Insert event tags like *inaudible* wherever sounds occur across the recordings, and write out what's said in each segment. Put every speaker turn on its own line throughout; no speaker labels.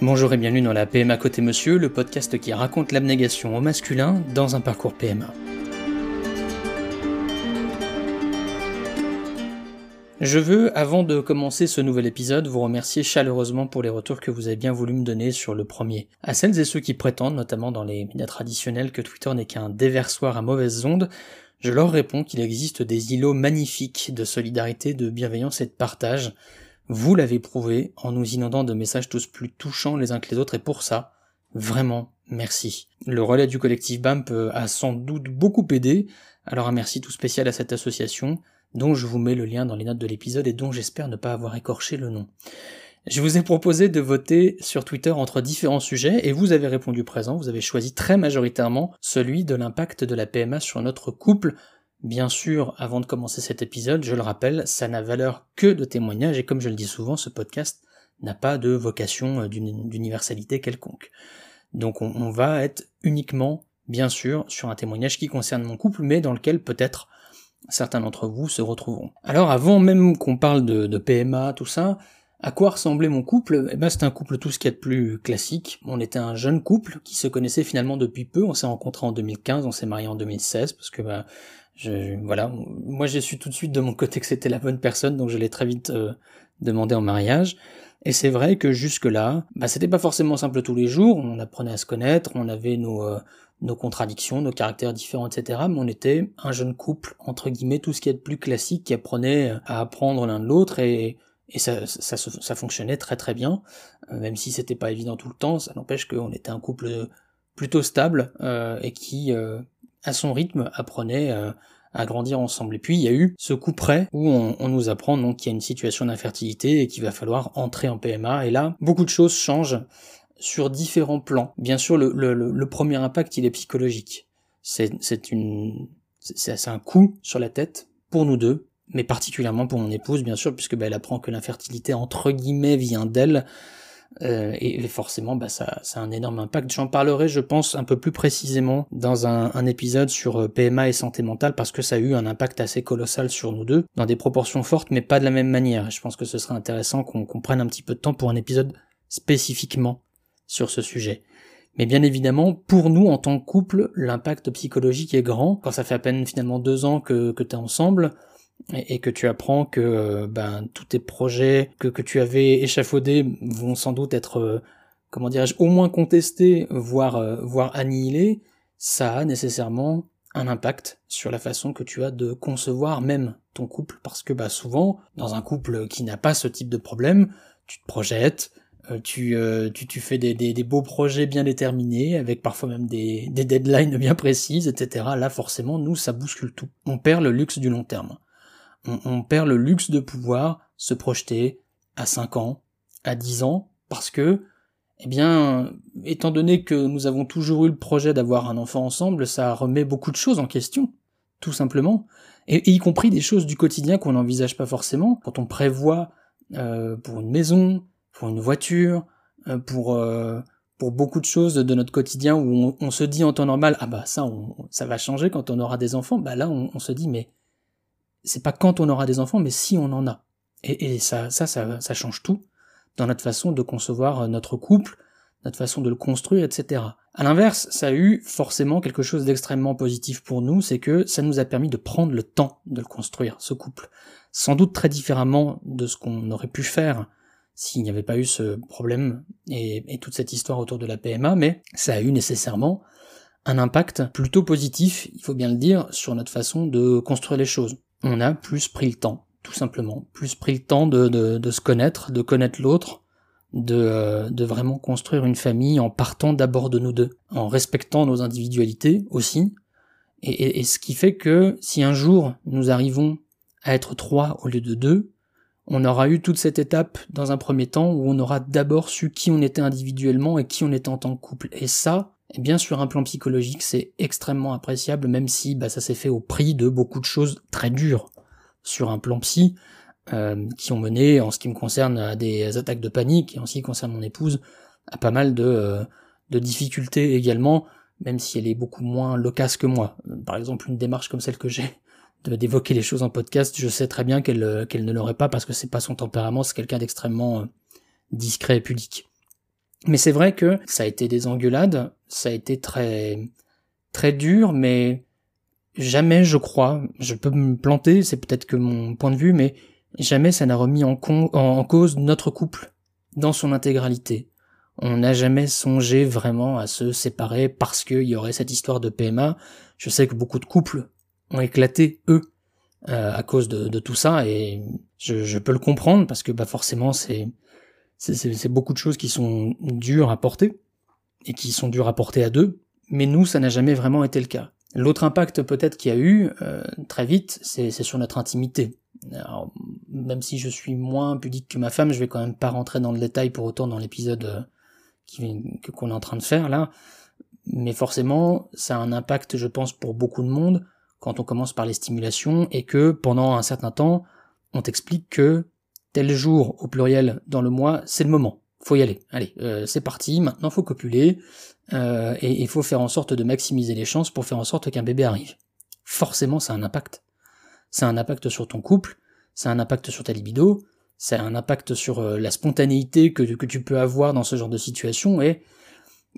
Bonjour et bienvenue dans la PMA Côté Monsieur, le podcast qui raconte l'abnégation au masculin dans un parcours PMA. Je veux, avant de commencer ce nouvel épisode, vous remercier chaleureusement pour les retours que vous avez bien voulu me donner sur le premier. À celles et ceux qui prétendent, notamment dans les médias traditionnels, que Twitter n'est qu'un déversoir à mauvaises ondes, je leur réponds qu'il existe des îlots magnifiques de solidarité, de bienveillance et de partage, vous l'avez prouvé en nous inondant de messages tous plus touchants les uns que les autres et pour ça, vraiment merci. Le relais du collectif BAMP a sans doute beaucoup aidé, alors un merci tout spécial à cette association, dont je vous mets le lien dans les notes de l'épisode et dont j'espère ne pas avoir écorché le nom. Je vous ai proposé de voter sur Twitter entre différents sujets et vous avez répondu présent, vous avez choisi très majoritairement celui de l'impact de la PMA sur notre couple, Bien sûr, avant de commencer cet épisode, je le rappelle, ça n'a valeur que de témoignage et comme je le dis souvent, ce podcast n'a pas de vocation euh, d'universalité quelconque. Donc on, va être uniquement, bien sûr, sur un témoignage qui concerne mon couple, mais dans lequel peut-être certains d'entre vous se retrouveront. Alors avant même qu'on parle de, PMA, tout ça, à quoi ressemblait mon couple? Eh ben c'est un couple tout ce qui est de plus classique. On était un jeune couple qui se connaissait finalement depuis peu. On s'est rencontrés en 2015, on s'est mariés en 2016 parce que bah, voilà, moi j'ai su tout de suite de mon côté que c'était la bonne personne, donc je l'ai très vite euh, demandé en mariage. Et c'est vrai que jusque-là, bah, c'était pas forcément simple tous les jours, on apprenait à se connaître, on avait nos, euh, nos contradictions, nos caractères différents, etc. Mais on était un jeune couple, entre guillemets, tout ce qui est de plus classique, qui apprenait à apprendre l'un de l'autre, et, et ça, ça, fonctionnait très très bien, euh, même si c'était pas évident tout le temps, ça n'empêche qu'on était un couple plutôt stable, et qui à son rythme, apprenait euh, à grandir ensemble. Et puis il y a eu ce coup près où on, nous apprend donc qu'il y a une situation d'infertilité et qu'il va falloir entrer en PMA. Et là, beaucoup de choses changent sur différents plans. Bien sûr, le, premier impact, il est psychologique. C'est une, c'est un coup sur la tête pour nous deux, mais particulièrement pour mon épouse, bien sûr, puisque bah, elle apprend que l'infertilité entre guillemets vient d'elle. Euh, et, forcément, bah, ça, ça a un énorme impact. J'en parlerai, je pense, un peu plus précisément dans un, un, épisode sur euh, PMA et santé mentale, parce que ça a eu un impact assez colossal sur nous deux, dans des proportions fortes, mais pas de la même manière. Je pense que ce serait intéressant qu'on prenne un petit peu de temps pour un épisode spécifiquement sur ce sujet. Mais bien évidemment, pour nous, en tant que couple, l'impact psychologique est grand. Quand ça fait à peine finalement deux ans que, que t'es ensemble, et, que tu apprends que euh, ben tous tes projets que, tu avais échafaudés vont sans doute être euh, comment dirais-je au moins contestés voire euh, voire annihilés ça a nécessairement un impact sur la façon que tu as de concevoir même ton couple parce que bah souvent dans un couple qui n'a pas ce type de problème tu te projettes tu, tu, tu fais des, des, des, beaux projets bien déterminés, avec parfois même des, des deadlines bien précises, etc. Là, forcément, nous, ça bouscule tout. On perd le luxe du long terme on, perd le luxe de pouvoir se projeter à 5 ans, à 10 ans, parce que, eh bien, étant donné que nous avons toujours eu le projet d'avoir un enfant ensemble, ça remet beaucoup de choses en question, tout simplement, et, y compris des choses du quotidien qu'on n'envisage pas forcément, quand on prévoit euh, pour une maison, pour une voiture, euh, pour euh, pour beaucoup de choses de notre quotidien où on, se dit en temps normal ah bah ça ça va changer quand on aura des enfants bah là on se dit mais c'est pas quand on aura des enfants, mais si on en a. Et, ça, ça, ça, change tout dans notre façon de concevoir euh, notre couple, notre façon de le construire, etc. À l'inverse, ça a eu forcément quelque chose d'extrêmement positif pour nous, c'est que ça nous a permis de prendre le temps de le construire, ce couple. Sans doute très différemment de ce qu'on aurait pu faire s'il n'y avait pas eu ce problème et, et toute cette histoire autour de la PMA, mais ça a eu nécessairement un impact plutôt positif, il faut bien le dire, sur notre façon de construire les choses on a plus pris le temps, tout simplement, plus pris le temps de, de, se connaître, de connaître l'autre, de, euh, de vraiment construire une famille en partant d'abord de nous deux, en respectant nos individualités aussi, et, et, ce qui fait que si un jour nous arrivons à être trois au lieu de deux, on aura eu toute cette étape dans un premier temps où on aura d'abord su qui on était individuellement et qui on était en tant que couple. Et ça, et bien sur un plan psychologique, c'est extrêmement appréciable, même si bah, ça s'est fait au prix de beaucoup de choses très dures sur un plan psy, euh, qui ont mené, en ce qui me concerne, à des attaques de panique, et en ce qui concerne mon épouse, à pas mal de, euh, de difficultés également, même si elle est beaucoup moins loquace que moi. Par exemple, une démarche comme celle que j'ai, d'évoquer les choses en podcast, je sais très bien qu'elle euh, qu'elle ne l'aurait pas parce que c'est pas son tempérament, c'est quelqu'un d'extrêmement discret et pudique. Mais c'est vrai que ça a été des engueulades, ça a été très très dur, mais jamais, je crois, je peux me planter, c'est peut-être que mon point de vue, mais jamais ça n'a remis en, cause notre couple dans son intégralité. On n'a jamais songé vraiment à se séparer parce qu'il y aurait cette histoire de PMA. Je sais que beaucoup de couples ont éclaté, eux, euh, à cause de, tout ça, et je, peux le comprendre parce que bah forcément c'est c'est beaucoup de choses qui sont dures à porter et qui sont dures à porter à deux, mais nous ça n'a jamais vraiment été le cas. L'autre impact peut-être qu'il y a eu euh, très vite, c'est sur notre intimité. Même si je suis moins pudique que ma femme, je vais quand même pas rentrer dans le détail pour autant dans l'épisode euh, qu'on est en train de faire là. Mais forcément, ça a un impact, je pense, pour beaucoup de monde quand on commence par les stimulations et que pendant un certain temps, on t'explique que tel jour au pluriel dans le mois, c'est le moment. Faut y aller. Allez, euh, c'est parti. Maintenant, faut copuler euh, et il faut faire en sorte de maximiser les chances pour faire en sorte qu'un bébé arrive. Forcément, ça a un impact. Ça a un impact sur ton couple, ça a un impact sur ta libido, ça a un impact sur euh, la spontanéité que, tu peux avoir dans ce genre de situation et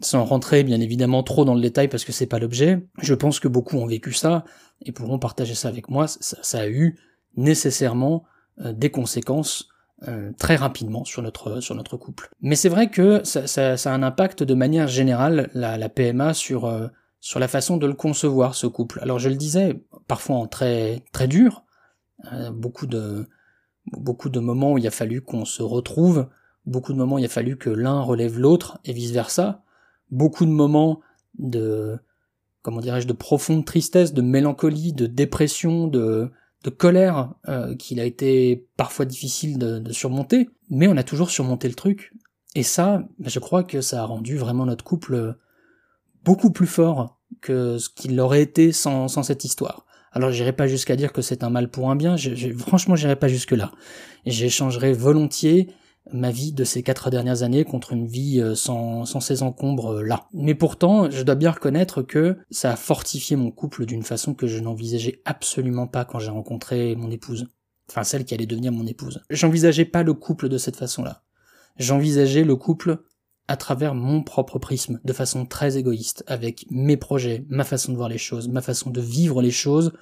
sans rentrer bien évidemment trop dans le détail parce que c'est pas l'objet, je pense que beaucoup ont vécu ça et pourront partager ça avec moi. Ça, a eu nécessairement des conséquences euh, très rapidement sur notre sur notre couple. Mais c'est vrai que ça, ça, a un impact de manière générale la, PMA sur euh, sur la façon de le concevoir ce couple. Alors je le disais parfois en très très dur, beaucoup de beaucoup de moments où il a fallu qu'on se retrouve, beaucoup de moments où il a fallu que l'un relève l'autre et vice versa beaucoup de moments de comment dirais-je de profonde tristesse, de mélancolie, de dépression, de de colère euh, qu'il a été parfois difficile de, surmonter, mais on a toujours surmonté le truc. Et ça, je crois que ça a rendu vraiment notre couple beaucoup plus fort que ce qu'il aurait été sans, cette histoire. Alors j'irai pas jusqu'à dire que c'est un mal pour un bien, franchement j'irai pas jusque là. J'échangerai volontiers ma vie de ces quatre dernières années contre une vie euh, sans, sans ces encombres euh, là. Mais pourtant, je dois bien reconnaître que ça a fortifié mon couple d'une façon que je n'envisageais absolument pas quand j'ai rencontré mon épouse. Enfin, celle qui allait devenir mon épouse. J'envisageais pas le couple de cette façon-là. J'envisageais le couple à travers mon propre prisme, de façon très égoïste, avec mes projets, ma façon de voir les choses, ma façon de vivre les choses,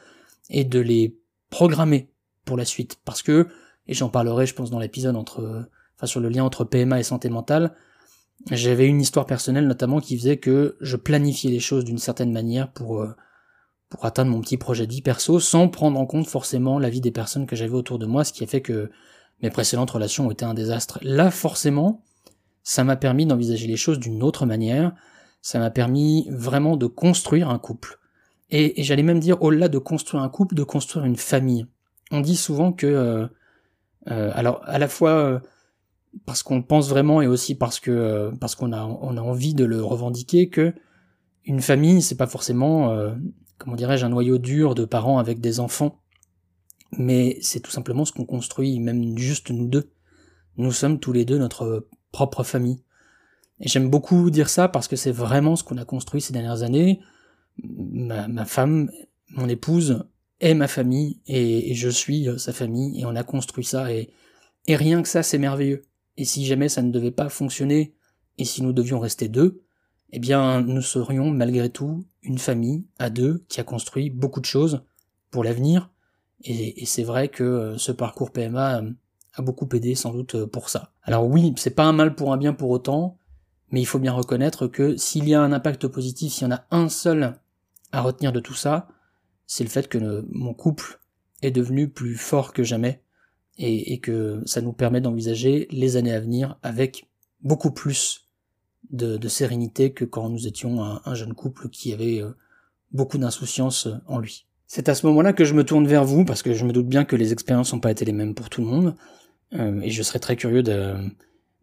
et de les programmer pour la suite. Parce que, et j'en parlerai je pense dans l'épisode entre sur le lien entre PMA et santé mentale, j'avais une histoire personnelle notamment qui faisait que je planifiais les choses d'une certaine manière pour euh, pour atteindre mon petit projet de vie perso sans prendre en compte forcément la vie des personnes que j'avais autour de moi, ce qui a fait que mes précédentes relations ont été un désastre. Là, forcément, ça m'a permis d'envisager les choses d'une autre manière, ça m'a permis vraiment de construire un couple. Et, j'allais même dire, au-delà de construire un couple, de construire une famille. On dit souvent que, euh, euh, alors à la fois parce qu'on pense vraiment et aussi parce que euh, parce qu'on a on a envie de le revendiquer que une famille c'est pas forcément euh, comment dirais-je un noyau dur de parents avec des enfants. Mais c'est tout simplement ce qu'on construit même juste nous deux. Nous sommes tous les deux notre propre famille. Et j'aime beaucoup dire ça parce que c'est vraiment ce qu'on a construit ces dernières années. Ma, femme mon épouse est ma famille et, et, je suis euh, sa famille et on a construit ça et et rien que ça c'est merveilleux et si jamais ça ne devait pas fonctionner, et si nous devions rester deux, eh bien nous serions malgré tout une famille à deux qui a construit beaucoup de choses pour l'avenir, et, c'est vrai que euh, ce parcours PMA euh, a beaucoup aidé sans doute euh, pour ça. Alors oui, c'est pas un mal pour un bien pour autant, mais il faut bien reconnaître que s'il y a un impact positif, s'il y en a un seul à retenir de tout ça, c'est le fait que mon couple est devenu plus fort que jamais, et, que ça nous permet d'envisager les années à venir avec beaucoup plus de, sérénité que quand nous étions un, jeune couple qui avait euh, beaucoup d'insouciance en lui. C'est à ce moment-là que je me tourne vers vous, parce que je me doute bien que les expériences n'ont pas été les mêmes pour tout le monde, euh, et je serais très curieux de,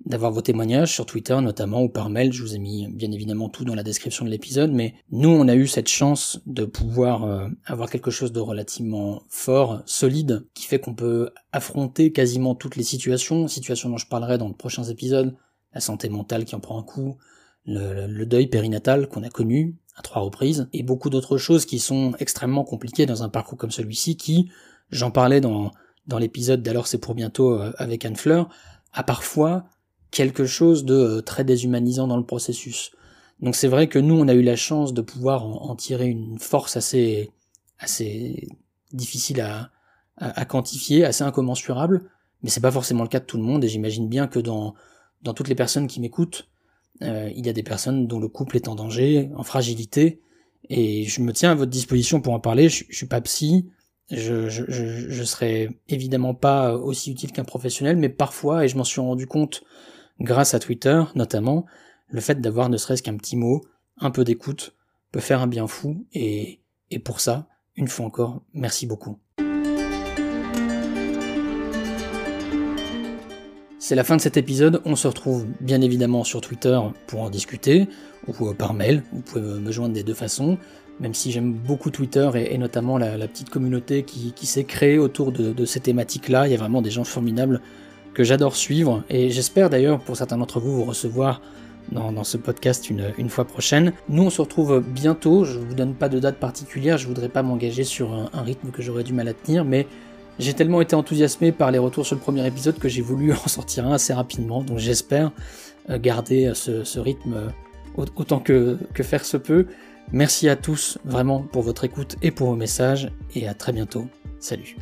d'avoir vos témoignages sur Twitter notamment ou par mail. Je vous ai mis bien évidemment tout dans la description de l'épisode, mais nous on a eu cette chance de pouvoir euh, avoir quelque chose de relativement fort, solide, qui fait qu'on peut affronter quasiment toutes les situations, situations dont je parlerai dans de prochains épisodes, la santé mentale qui en prend un coup, le, deuil périnatal qu'on a connu à trois reprises, et beaucoup d'autres choses qui sont extrêmement compliquées dans un parcours comme celui-ci, qui, j'en parlais dans, dans l'épisode d'alors c'est pour bientôt euh, avec Anne Fleur, a parfois quelque chose de très déshumanisant dans le processus. Donc c'est vrai que nous, on a eu la chance de pouvoir en, tirer une force assez, assez difficile à, quantifier, assez incommensurable, mais c'est pas forcément le cas de tout le monde, et j'imagine bien que dans, dans toutes les personnes qui m'écoutent, euh, il y a des personnes dont le couple est en danger, en fragilité, et je me tiens à votre disposition pour en parler, je, je suis pas psy, je, je, je, je serai évidemment pas aussi utile qu'un professionnel, mais parfois, et je m'en suis rendu compte grâce à Twitter notamment, le fait d'avoir ne serait-ce qu'un petit mot, un peu d'écoute, peut faire un bien fou, et, pour ça, une fois encore, merci beaucoup. C'est la fin de cet épisode, on se retrouve bien évidemment sur Twitter pour en discuter, ou par mail, vous pouvez me joindre des deux façons, même si j'aime beaucoup Twitter et, notamment la, petite communauté qui, s'est créée autour de, de ces thématiques-là, il y a vraiment des gens formidables que j'adore suivre, et j'espère d'ailleurs pour certains d'entre vous vous recevoir dans, ce podcast une, fois prochaine. Nous, on se retrouve bientôt. Je vous donne pas de date particulière. Je voudrais pas m'engager sur un, rythme que j'aurais du mal à tenir, mais j'ai tellement été enthousiasmé par les retours sur le premier épisode que j'ai voulu *laughs* en sortir un assez rapidement. Donc j'espère euh, garder ce, rythme euh, autant que, que faire se peut. Merci à tous vraiment pour votre écoute et pour vos messages et à très bientôt. Salut.